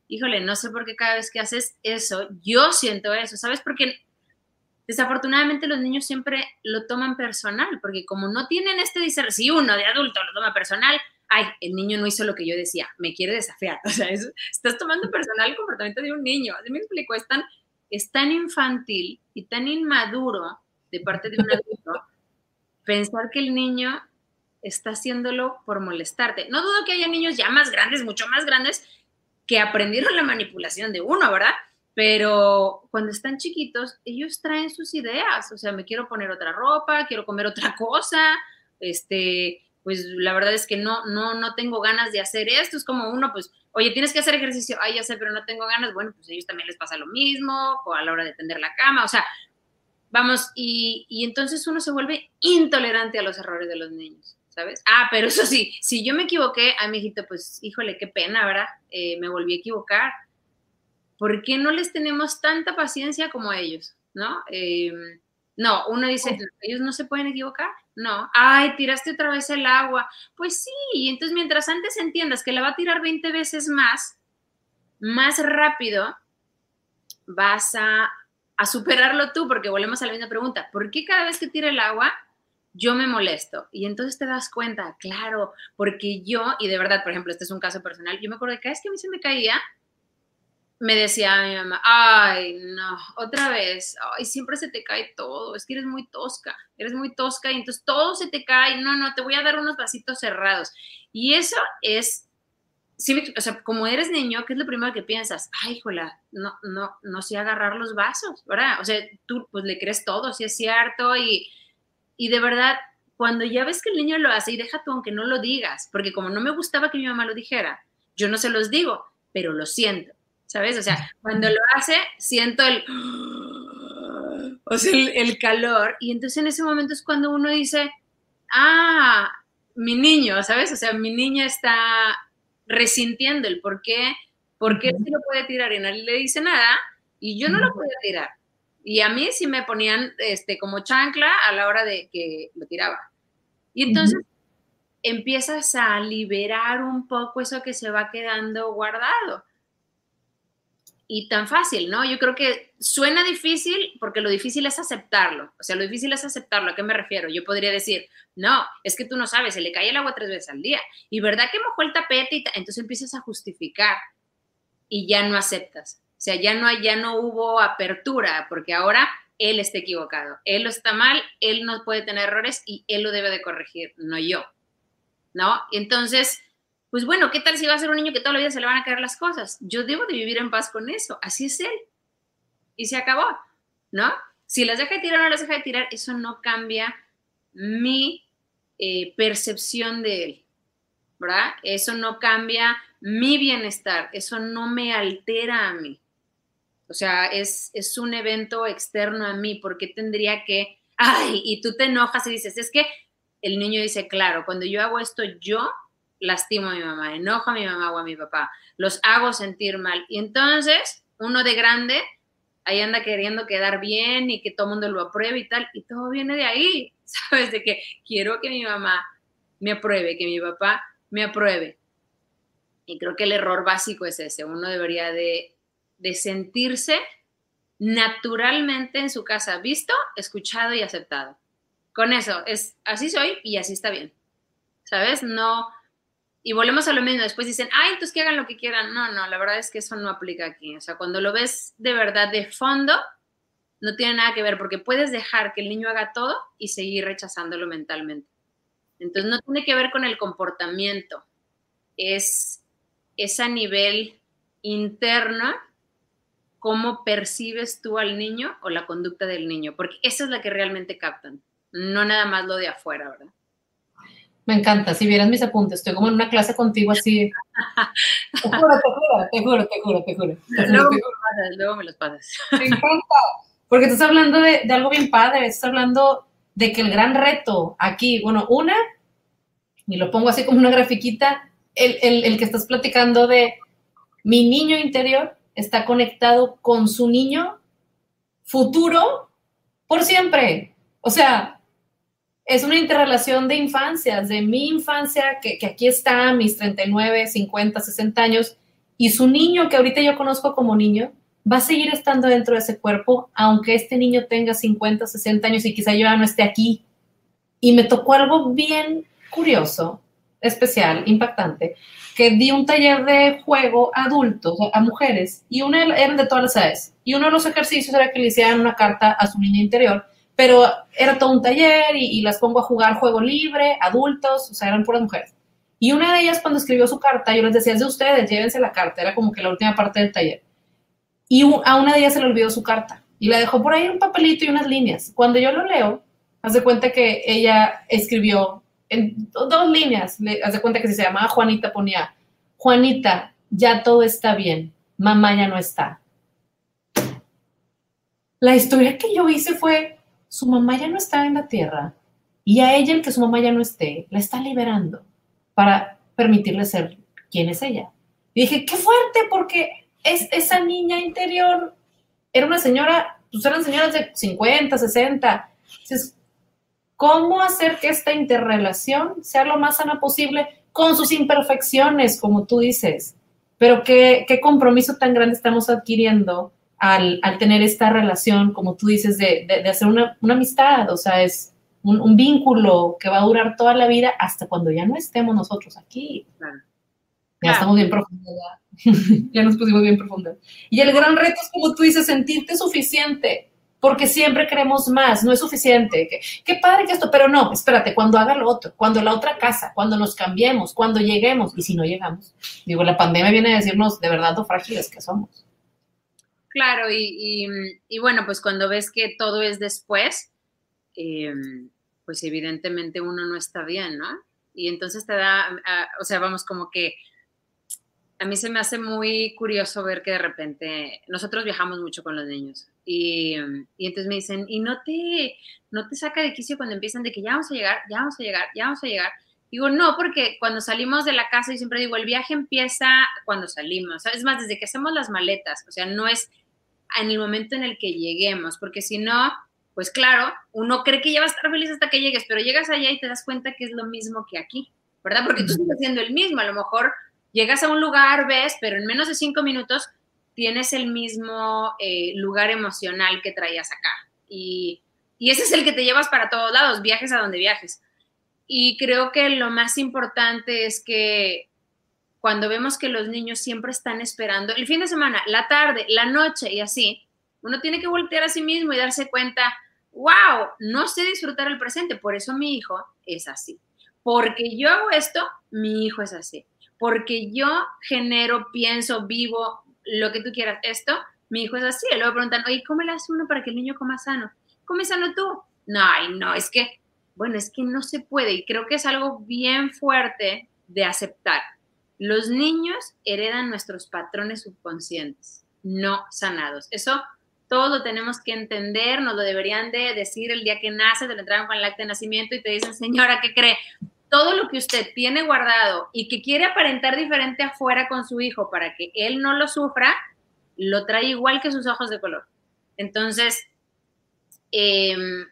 híjole, no sé por qué cada vez que haces eso, yo siento eso, ¿sabes? Porque Desafortunadamente los niños siempre lo toman personal, porque como no tienen este discernimiento, si uno de adulto lo toma personal, ay, el niño no hizo lo que yo decía, me quiere desafiar. (laughs) O sea, estás tomando personal el comportamiento de un niño. Así me explico, es es tan infantil y tan inmaduro de parte de un adulto pensar que el niño está haciéndolo por molestarte. No dudo que haya niños ya más grandes, mucho más grandes, que aprendieron la manipulación de uno, ¿verdad? pero cuando están chiquitos, ellos traen sus ideas, o sea, me quiero poner otra ropa, quiero comer otra cosa, este, pues la verdad es que no, no, no tengo ganas de hacer esto, es como uno, pues, oye, tienes que hacer ejercicio, ay, ya sé, pero no tengo ganas, bueno, pues a ellos también les pasa lo mismo, o a la hora de tender la cama, o sea, vamos, y, y entonces uno se vuelve intolerante a los errores de los niños. ¿Sabes? Ah, pero eso sí, si yo me equivoqué, a mi hijito, pues, híjole, qué pena, ¿verdad? Eh, me volví a equivocar ¿por qué no les tenemos tanta paciencia como ellos? ¿No? Eh, no, uno dice, ellos no se pueden equivocar. No, ay, tiraste otra vez el agua. Pues sí, entonces mientras antes entiendas que la va a tirar 20 veces más, más rápido vas a, a superarlo tú, porque volvemos a la misma pregunta, ¿por qué cada vez que tira el agua yo me molesto? Y entonces te das cuenta, claro, porque yo, y de verdad, por ejemplo, este es un caso personal, yo me acuerdo que cada vez que a mí se me caía, me decía mi mamá, ay, no, otra vez, ay, siempre se te cae todo, es que eres muy tosca, eres muy tosca y entonces todo se te cae, no, no, te voy a dar unos vasitos cerrados. Y eso es, o sea, como eres niño, ¿qué es lo primero que piensas? Ay, jola, no, no, no sé agarrar los vasos, ¿verdad? O sea, tú pues le crees todo, si es cierto, y, y de verdad, cuando ya ves que el niño lo hace, y deja tú aunque no lo digas, porque como no me gustaba que mi mamá lo dijera, yo no se los digo, pero lo siento ¿sabes? O sea, cuando lo hace, siento el, (gasps) o sea, el, calor, y entonces en ese momento es cuando uno dice, ah, mi niño, ¿sabes? O sea, mi niña está resintiendo el por qué, por qué sí lo puede tirar y nadie le dice nada, y yo no lo podía tirar. Y a mí sí me ponían este, como chancla a la hora de que lo tiraba. Y entonces empiezas a liberar un poco eso que se va quedando guardado y tan fácil, ¿no? Yo creo que suena difícil porque lo difícil es aceptarlo. O sea, lo difícil es aceptarlo. ¿A qué me refiero? Yo podría decir, no, es que tú no sabes, se le cae el agua tres veces al día. Y verdad que mojó el tapete y entonces empiezas a justificar y ya no aceptas. O sea, ya no, ya no hubo apertura porque ahora él está equivocado. Él lo está mal, él no puede tener errores y él lo debe de corregir, no yo. ¿No? Entonces, pues bueno, ¿qué tal si va a ser un niño que toda la vida se le van a caer las cosas? Yo debo de vivir en paz con eso, así es él. Y se acabó, ¿no? Si las deja de tirar o no las deja de tirar, eso no cambia mi eh, percepción de él, ¿verdad? Eso no cambia mi bienestar, eso no me altera a mí. O sea, es, es un evento externo a mí, porque tendría que, ay, y tú te enojas y dices, es que el niño dice, claro, cuando yo hago esto, yo lastimo a mi mamá, enojo a mi mamá o a mi papá, los hago sentir mal. Y entonces, uno de grande, ahí anda queriendo quedar bien y que todo el mundo lo apruebe y tal, y todo viene de ahí, (laughs) ¿sabes? De que quiero que mi mamá me apruebe, que mi papá me apruebe. Y creo que el error básico es ese, uno debería de, de sentirse naturalmente en su casa visto, escuchado y aceptado. Con eso, es así soy y así está bien. ¿Sabes? No, y volvemos a lo mismo, después dicen, ay, entonces que hagan lo que quieran. No, no, la verdad es que eso no aplica aquí. O sea, cuando lo ves de verdad de fondo, no tiene nada que ver, porque puedes dejar que el niño haga todo y seguir rechazándolo mentalmente. Entonces no tiene que ver con el comportamiento, es, es a nivel interno cómo percibes tú al niño o la conducta del niño, porque esa es la que realmente captan, no nada más lo de afuera, ¿verdad? Me encanta, si vieras mis apuntes, estoy como en una clase contigo así. (laughs) Te juro, te juro, te juro, te juro, luego, Me los pasas, Me encanta, porque tú estás hablando de, de algo bien padre, estás hablando de que el gran reto aquí, bueno, una, y lo pongo así como una grafiquita, el, el, el que estás platicando de mi niño interior está conectado con su niño futuro por siempre. O sea, es una interrelación de infancias, de mi infancia, que, aquí está, mis 39, 50, 60 años, y su niño, que ahorita yo conozco como niño, va a seguir estando dentro de ese cuerpo, aunque este niño tenga 50, 60 años y quizá yo ya no esté aquí. Y me tocó algo bien curioso, especial, impactante, que di un taller de juego a adultos, a mujeres, y una eran de todas las edades. Y uno de los ejercicios era que le hicieran una carta a su niña interior, pero era todo un taller y, las pongo a jugar juego libre, adultos, o sea, eran puras mujeres. Y una de ellas cuando escribió su carta, yo les decía, es de ustedes, llévense la carta, era como que la última parte del taller. Y a una de ellas se le olvidó su carta y la dejó por ahí un papelito y unas líneas. Cuando yo lo leo, haz de cuenta que ella escribió en dos líneas, haz de cuenta que si se llamaba Juanita ponía, Juanita, ya todo está bien, mamá ya no está. La historia que yo hice fue, su mamá ya no está en la tierra y a ella el que su mamá ya no esté, la está liberando para permitirle ser quien es ella. Y dije, qué fuerte, porque es, esa niña interior era una señora, pues eran señoras de 50, 60. Entonces, cómo hacer que esta interrelación sea lo más sana posible con sus imperfecciones, como tú dices. Pero qué, qué compromiso tan grande estamos adquiriendo al, al, tener esta relación, como tú dices, de, de, hacer una, una, amistad, o sea, es un, un, vínculo que va a durar toda la vida hasta cuando ya no estemos nosotros aquí. Ya estamos bien profundos, ya. (laughs) ya nos pusimos bien profundos. Y el gran reto es, como tú dices, sentirte suficiente porque siempre queremos más, no es suficiente. Qué, padre que esto, pero no, espérate, cuando haga lo otro, cuando la otra casa, cuando nos cambiemos, cuando lleguemos, y si no llegamos. Digo, la pandemia viene a decirnos de verdad lo frágiles que somos. Claro, y, bueno, pues cuando ves que todo es después, eh, pues evidentemente uno no está bien, ¿no? Y entonces te da, o sea, vamos como que a mí se me hace muy curioso ver que de repente nosotros viajamos mucho con los niños y, y, entonces me dicen, y no te, no te saca de quicio cuando empiezan de que ya vamos a llegar, ya vamos a llegar, ya vamos a llegar. Digo, no, porque cuando salimos de la casa, yo siempre digo, el viaje empieza cuando salimos. Es más, desde que hacemos las maletas, o sea, no es en el momento en el que lleguemos, porque si no, pues claro, uno cree que ya va a estar feliz hasta que llegues, pero llegas allá y te das cuenta que es lo mismo que aquí, ¿verdad? Porque tú estás haciendo el mismo, a lo mejor llegas a un lugar, ves, pero en menos de cinco minutos tienes el mismo eh, lugar emocional que traías acá. Y, y ese es el que te llevas para todos lados, viajes a donde viajes. Y creo que lo más importante es que cuando vemos que los niños siempre están esperando el fin de semana, la tarde, la noche y así, uno tiene que voltear a sí mismo y darse cuenta, wow, no sé disfrutar el presente, por eso mi hijo es así. Porque yo hago esto, mi hijo es así porque yo genero, pienso, vivo, lo que tú quieras, esto, mi hijo es así. Y luego preguntan, oye, ¿cómo le hace uno para que el niño coma sano? ¿Come sano tú? No, ay, no, es que, bueno, es que no se puede. Y creo que es algo bien fuerte de aceptar. Los niños heredan nuestros patrones subconscientes, no sanados. Eso todos lo tenemos que entender, nos lo deberían de decir el día que nace, te lo entregan con el acta de nacimiento y te dicen, señora, ¿qué cree? todo lo que usted tiene guardado y que quiere aparentar diferente afuera con su hijo para que él no lo sufra, lo trae igual que sus ojos de color. Entonces, em,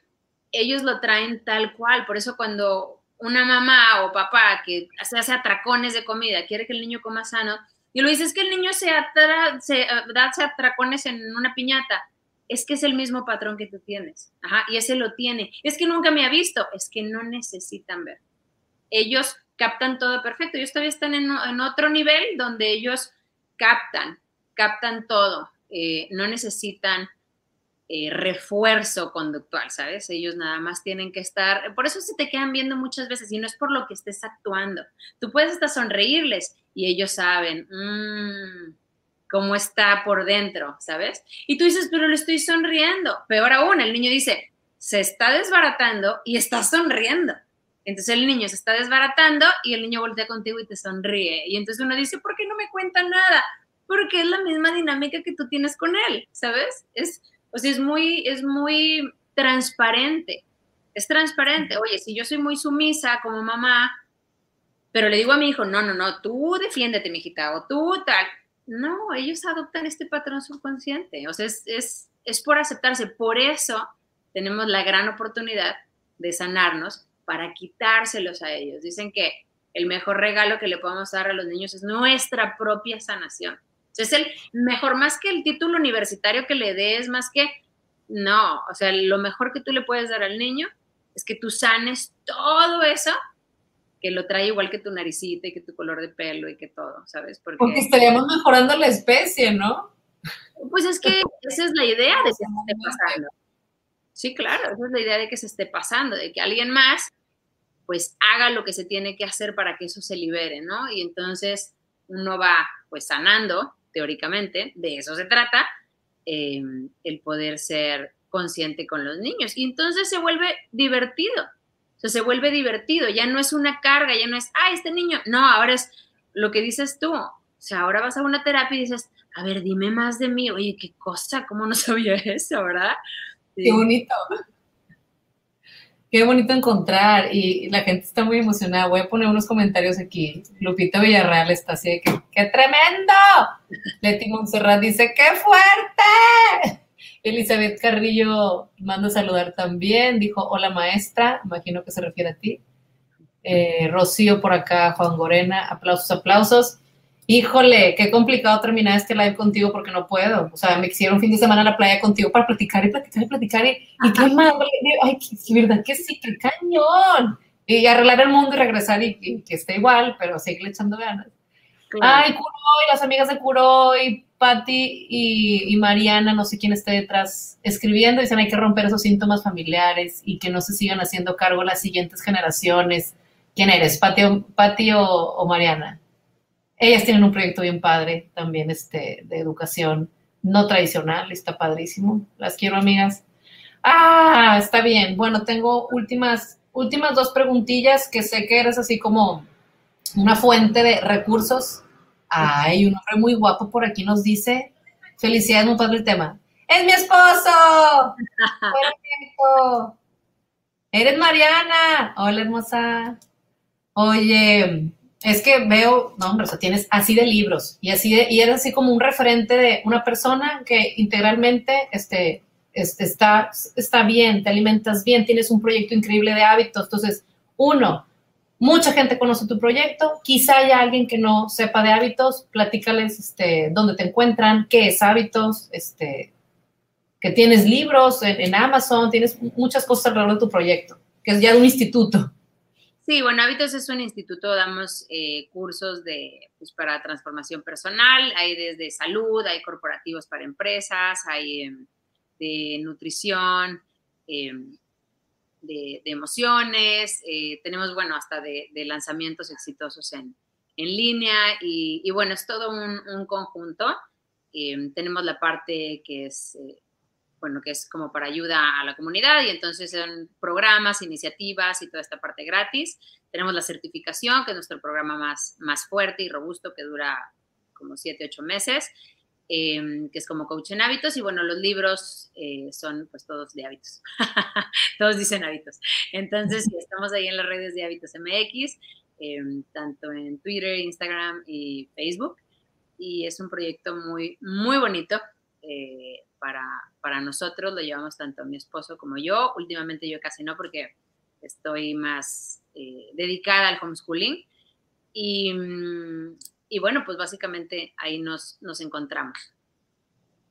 ellos lo traen tal cual. Por eso cuando una mamá o papá que se hace atracones de comida, quiere que el niño coma sano, y lo dice, es que el niño se, atra, se da atracones en una piñata. Es que es el mismo patrón que tú tienes. Ajá, y ese lo tiene. Es que nunca me ha visto. Es que no necesitan ver ellos captan todo perfecto. Ellos todavía están en, otro nivel donde ellos captan, captan todo. Eh, no necesitan eh, refuerzo conductual, ¿sabes? Ellos nada más tienen que estar, por eso se te quedan viendo muchas veces y no es por lo que estés actuando. Tú puedes hasta sonreírles y ellos saben mmm, cómo está por dentro, ¿sabes? Y tú dices, pero le estoy sonriendo. Peor aún, el niño dice, se está desbaratando y está sonriendo. Entonces el niño se está desbaratando y el niño voltea contigo y te sonríe. Y entonces uno dice, ¿por qué no me cuenta nada? Porque es la misma dinámica que tú tienes con él, ¿sabes? Es o sea, es muy, es muy transparente. Es transparente. Oye, si yo soy muy sumisa como mamá, pero le digo a mi hijo, no, no, no, tú defiéndete, mijita, o tú tal. No, ellos adoptan este patrón subconsciente. O sea, es, es, es por aceptarse. Por eso tenemos la gran oportunidad de sanarnos para quitárselos a ellos. Dicen que el mejor regalo que le podemos dar a los niños es nuestra propia sanación es el mejor, más que el título universitario que le des, más que, no, o sea, lo mejor que tú le puedes dar al niño es que tú sanes todo eso que lo trae igual que tu naricita y que tu color de pelo y que todo, ¿sabes? Porque, Porque estaríamos mejorando la especie, ¿no? Pues es que esa es la idea de que se esté pasando. Sí, claro, esa es la idea de que se esté pasando, de que alguien más pues haga lo que se tiene que hacer para que eso se libere, ¿no? Y entonces uno va pues sanando teóricamente, de eso se trata, em, el poder ser consciente con los niños. Y entonces se vuelve divertido, o sea, se vuelve divertido, ya no es una carga, ya no es, ah, este niño, no, ahora es lo que dices tú, o sea, ahora vas a una terapia y dices, a ver, dime más de mí, oye, qué cosa, ¿cómo no (laughs) sabía eso, verdad? Qué bonito. Qué bonito encontrar y la gente está muy emocionada. Voy a poner unos comentarios aquí. Lupita Villarreal está así de que, ¡qué tremendo! Leti Montserrat dice, ¡qué fuerte! Elizabeth Carrillo manda a saludar también. Dijo, hola maestra, imagino que se refiere a ti. Eh, Rocío por acá, Juan Gorena, aplausos, aplausos híjole, qué complicado terminar este live contigo porque no puedo. O sea, me quisieron un fin de semana a la playa contigo para platicar y platicar y platicar. Y, y qué madre, ay, qué, verdad que sí, qué cañón. Y arreglar el mundo y regresar y, que esté igual, pero seguirle echando ganas. Ay, Curoy, las amigas de Curoy, Patti y, y, Mariana, no sé quién esté detrás, escribiendo, dicen hay que romper esos síntomas familiares y que no se sigan haciendo cargo las siguientes generaciones. ¿Quién eres, Patti, o, o Mariana? Ellas tienen un proyecto bien padre también este, de educación no tradicional, está padrísimo. Las quiero, amigas. Ah, está bien. Bueno, tengo últimas, últimas dos preguntillas que sé que eres así como una fuente de recursos. Ay, un hombre muy guapo por aquí nos dice, felicidades, muy padre el tema. ¡Es mi esposo! Eres Mariana. Hola, hermosa. Oye, es que veo, no, hombre, o sea, tienes así de libros y así de, y eres así como un referente de una persona que integralmente este, está, está bien, te alimentas bien, tienes un proyecto increíble de hábitos. Entonces, uno, mucha gente conoce tu proyecto, quizá haya alguien que no sepa de hábitos, platícales este, dónde te encuentran, qué es hábitos, este, que tienes libros en, en Amazon, tienes muchas cosas alrededor de tu proyecto, que es ya un instituto. Sí, bueno, Hábitos es un instituto, damos eh, cursos de, pues, para transformación personal, hay desde salud, hay corporativos para empresas, hay em, de nutrición, em, de, emociones, eh, tenemos, bueno, hasta de, lanzamientos exitosos en, línea y, bueno, es todo un, conjunto. Em, tenemos la parte que es eh, bueno, que es como para ayuda a la comunidad y entonces son programas, iniciativas y toda esta parte gratis. Tenemos la certificación, que es nuestro programa más, más fuerte y robusto, que dura como 7, 8 meses, em, que es como coach en hábitos y bueno, los libros eh, son pues todos de hábitos, (laughs) todos dicen hábitos. Entonces, estamos ahí en las redes de hábitos MX, em, tanto en Twitter, Instagram y Facebook y es un proyecto muy, muy bonito. Eh, para, nosotros, lo llevamos tanto mi esposo como yo. Últimamente yo casi no porque estoy más eh, dedicada al homeschooling. Y, mm, y, bueno, pues básicamente ahí nos, nos encontramos.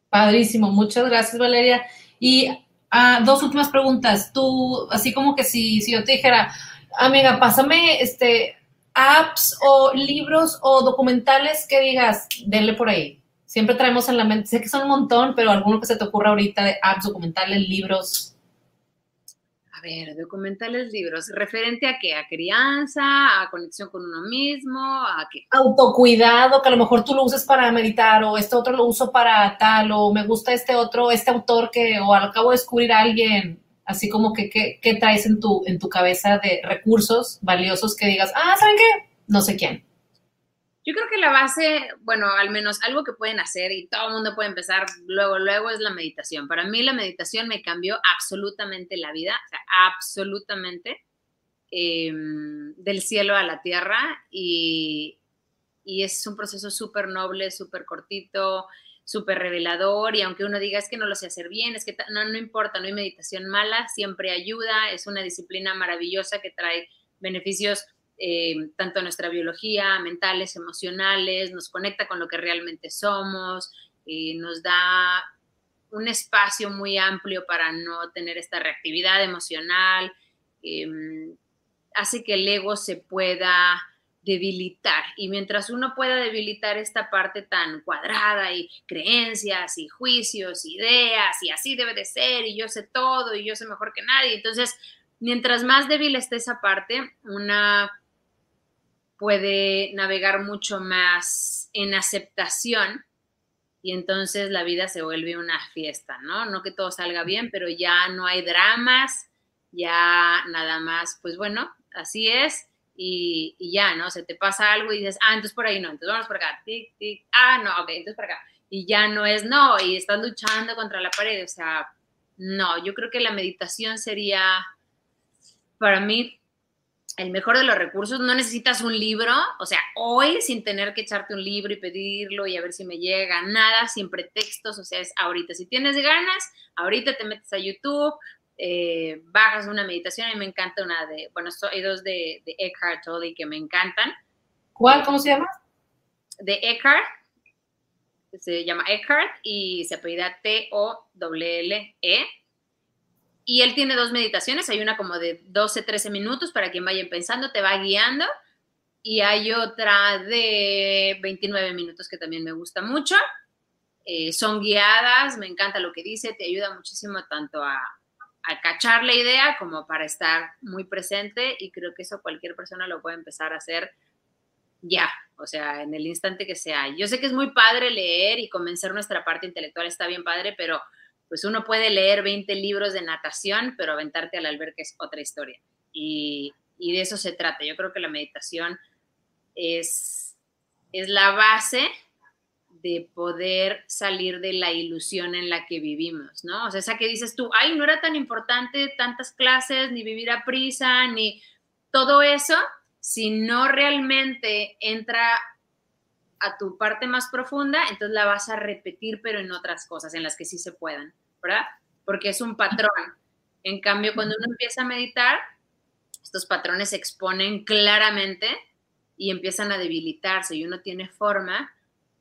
Padrísimo, muchas gracias Valeria. Y ah, dos últimas preguntas. Tú, así como que si, si yo te dijera, amiga, pásame este, apps o libros o documentales que digas, denle por ahí siempre traemos en la mente, sé que son un montón, pero alguno que se te ocurra ahorita de apps, documentales, libros, ver, documentales, libros, referente a qué, a crianza, a conexión con uno mismo, a qué. Autocuidado, que a lo mejor tú lo uses para meditar, o este otro lo uso para tal, o me gusta este otro, este autor que, o acabo de descubrir a alguien, así como que, ¿qué traes en tu, en tu cabeza de recursos valiosos que digas, ah, ¿saben qué? No sé quién. Yo creo que la base, bueno, al menos algo que pueden hacer y todo el mundo puede empezar luego, luego es la meditación. Para mí la meditación me cambió absolutamente la vida, o sea, absolutamente, em, del cielo a la tierra y, y es un proceso súper noble, súper cortito, súper revelador y aunque uno diga es que no lo sé hacer bien, es que no, no importa, no hay meditación mala, siempre ayuda, es una disciplina maravillosa que trae beneficios eh, tanto nuestra biología, mentales, emocionales, nos conecta con lo que realmente somos, eh, nos da un espacio muy amplio para no tener esta reactividad emocional, em, hace que el ego se pueda debilitar. Y mientras uno pueda debilitar esta parte tan cuadrada y creencias y juicios, ideas y así debe de ser y yo sé todo y yo sé mejor que nadie, entonces mientras más débil esté esa parte, una puede navegar mucho más en aceptación y entonces la vida se vuelve una fiesta, ¿no? No que todo salga bien, pero ya no hay dramas, ya nada más, pues bueno, así es y, ya, ¿no? Se te pasa algo y dices, ah, entonces por ahí no, entonces vamos por acá, tic, tic, ah, no, ok, entonces por acá. Y ya no es no, y estás luchando contra la pared, o sea, no, yo creo que la meditación sería, para mí, el mejor de los recursos, no necesitas un libro, o sea, hoy sin tener que echarte un libro y pedirlo y a ver si me llega, nada, sin pretextos, o sea, es ahorita, si tienes ganas, ahorita te metes a YouTube, eh, bajas una meditación, y me encanta una de, bueno, hay dos de, de Eckhart Tolle que me encantan. ¿Cuál? ¿Cómo se llama? De Eckhart, se llama Eckhart y se apellida T-O-L-L-E y él tiene dos meditaciones, hay una como de 12, 13 minutos para quien vaya pensando, te va guiando. Y hay otra de 29 minutos que también me gusta mucho. Eh, son guiadas, me encanta lo que dice, te ayuda muchísimo tanto a, a cachar la idea como para estar muy presente y creo que eso cualquier persona lo puede empezar a hacer ya, o sea, en el instante que sea. Yo sé que es muy padre leer y convencer nuestra parte intelectual, está bien padre, pero pues uno puede leer 20 libros de natación, pero aventarte al albergue es otra historia. Y, de eso se trata. Yo creo que la meditación es, es la base de poder salir de la ilusión en la que vivimos, ¿no? O sea, esa que dices tú, ay, no era tan importante tantas clases, ni vivir a prisa, ni todo eso, si no realmente entra a tu parte más profunda, entonces la vas a repetir, pero en otras cosas, en las que sí se puedan, ¿verdad? Porque es un patrón. En cambio, cuando uno empieza a meditar, estos patrones se exponen claramente y empiezan a debilitarse y uno tiene forma,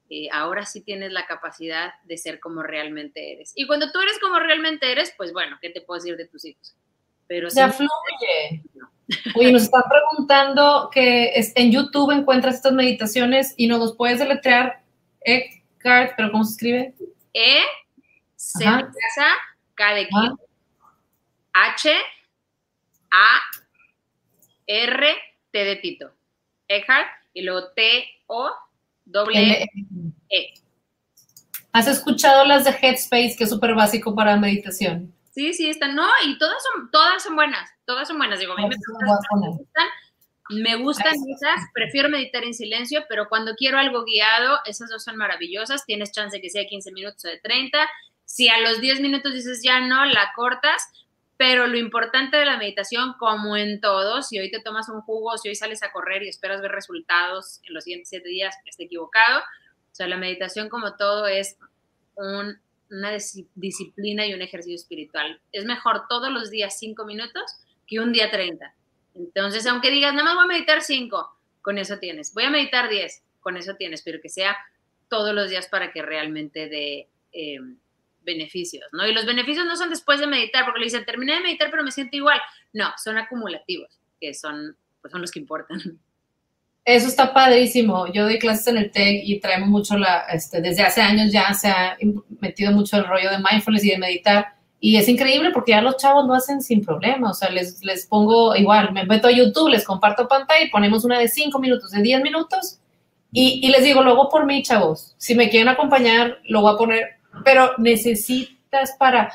eh, ahora sí tienes la capacidad de ser como realmente eres. Y cuando tú eres como realmente eres, pues bueno, ¿qué te puedo decir de tus hijos? Pero ya fluye. (laughs) Oye, nos están preguntando que en YouTube encuentras estas meditaciones y nos los puedes deletrear Eckhart, pero ¿cómo se escribe? E, C de casa, K de H, A, R, T de Tito. Eckhart y luego T, O, W, E. ¿Has escuchado las de Headspace, que es súper básico para meditación? Sí, sí, están, no, y todas son, todas son buenas, todas son buenas, digo, a mí me, gustan, me gustan esas, prefiero meditar en silencio, pero cuando quiero algo guiado, esas dos son maravillosas, tienes chance que sea 15 minutos o de 30, si a los 10 minutos dices ya no, la cortas, pero lo importante de la meditación, como en todo, si hoy te tomas un jugo, si hoy sales a correr y esperas ver resultados en los siguientes 7 días, esté equivocado, o sea, la meditación como todo es un una disciplina y un ejercicio espiritual. Es mejor todos los días cinco minutos que un día 30. Entonces, aunque digas, nada más voy a meditar cinco, con eso tienes. Voy a meditar 10, con eso tienes, pero que sea todos los días para que realmente dé eh, beneficios, ¿no? Y los beneficios no son después de meditar, porque le dicen, terminé de meditar, pero me siento igual. No, son acumulativos, que son, pues son los que importan. Eso está padrísimo. Yo doy clases en el TEC y traemos mucho la, este, desde hace años ya se ha metido mucho el rollo de mindfulness y de meditar. Y es increíble porque ya los chavos lo hacen sin problema. O sea, les, les pongo igual, me meto a YouTube, les comparto pantalla y ponemos una de 5 minutos, de 10 minutos. Y, y les digo, luego por mí, chavos. Si me quieren acompañar, lo voy a poner. Pero necesitas para,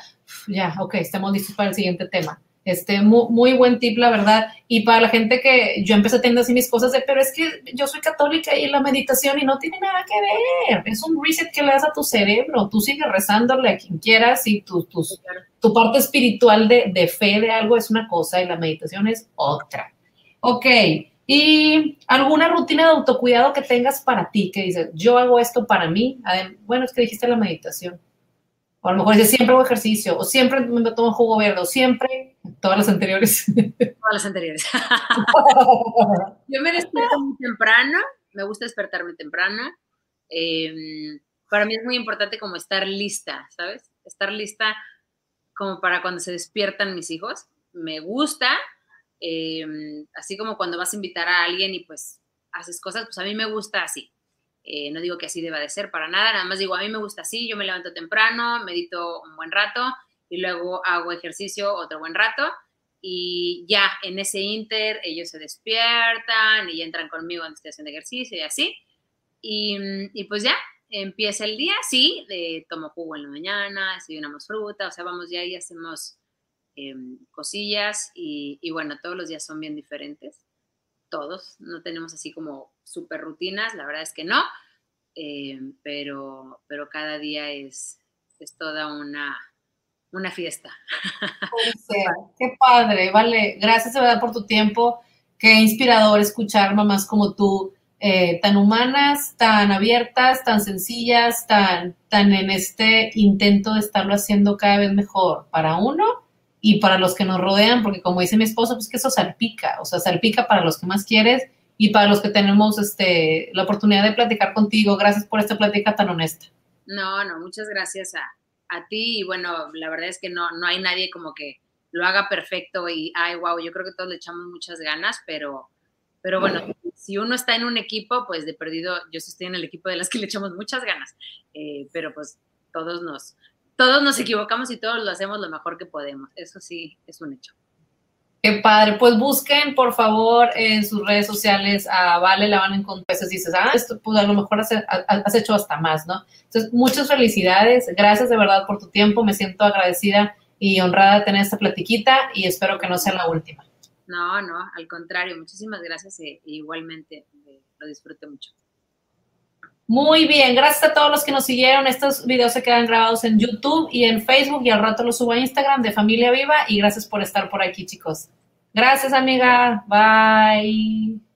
ya, ok, estamos listos para el siguiente tema este, muy, buen tip, la verdad. Y para la gente que yo empecé teniendo así mis cosas de, pero es que yo soy católica y la meditación y no tiene nada que ver. Es un reset que le das a tu cerebro. Tú sigues rezándole a quien quieras y tu, tu, tu parte espiritual de, de fe de algo es una cosa y la meditación es otra. Ok. ¿Y alguna rutina de autocuidado que tengas para ti? Que dices, yo hago esto para mí. Bueno, es que dijiste la meditación. O a lo mejor dices, siempre hago ejercicio, o siempre me tomo jugo verde, o siempre Todas las anteriores. (laughs) Todas las anteriores. (laughs) Yo me despierto muy temprano, me gusta despertarme temprano. Em, para mí es muy importante como estar lista, ¿sabes? Estar lista como para cuando se despiertan mis hijos. Me gusta, em, así como cuando vas a invitar a alguien y pues haces cosas, pues a mí me gusta así. Eh, no digo que así deba de ser para nada, nada más digo, a mí me gusta así, yo me levanto temprano, medito un buen rato, y luego hago ejercicio otro buen rato y ya en ese inter ellos se despiertan y entran conmigo en estación de ejercicio y así. Y, pues ya, empieza el día, sí, de, tomo jugo en la mañana, desayunamos fruta, o sea, vamos ya y hacemos em, cosillas y, bueno, todos los días son bien diferentes, todos, no tenemos así como súper rutinas, la verdad es que no, em, pero, pero cada día es, es toda una una fiesta. Qué padre, vale. Gracias de verdad por tu tiempo. Qué inspirador escuchar mamás como tú, eh, tan humanas, tan abiertas, tan sencillas, tan, tan en este intento de estarlo haciendo cada vez mejor para uno y para los que nos rodean, porque como dice mi esposo, pues que eso salpica, o sea, salpica para los que más quieres y para los que tenemos este, la oportunidad de platicar contigo. Gracias por esta plática tan honesta. No, no, muchas gracias a, a ti y bueno, la verdad es que no, no hay nadie como que lo haga perfecto y, ay, wow, yo creo que todos le echamos muchas ganas, pero, pero bueno, si uno está en un equipo, pues de perdido, yo sí estoy en el equipo de las que le echamos muchas ganas, eh, pero pues todos nos, todos nos equivocamos y todos lo hacemos lo mejor que podemos, eso sí es un hecho. Qué padre. Pues busquen, por favor, en sus redes sociales a Vale, la van a encontrar. Pues dices, ah, esto, pues a lo mejor has, has, hecho hasta más, ¿no? Entonces, muchas felicidades. Gracias de verdad por tu tiempo. Me siento agradecida y honrada de tener esta platiquita y espero que no sea la última. No, no, al contrario. Muchísimas gracias e, igualmente lo disfruté mucho. Muy bien, gracias a todos los que nos siguieron. Estos videos se quedan grabados en YouTube y en Facebook y al rato los subo a Instagram de Familia Viva y gracias por estar por aquí, chicos. Gracias, amiga. Bye.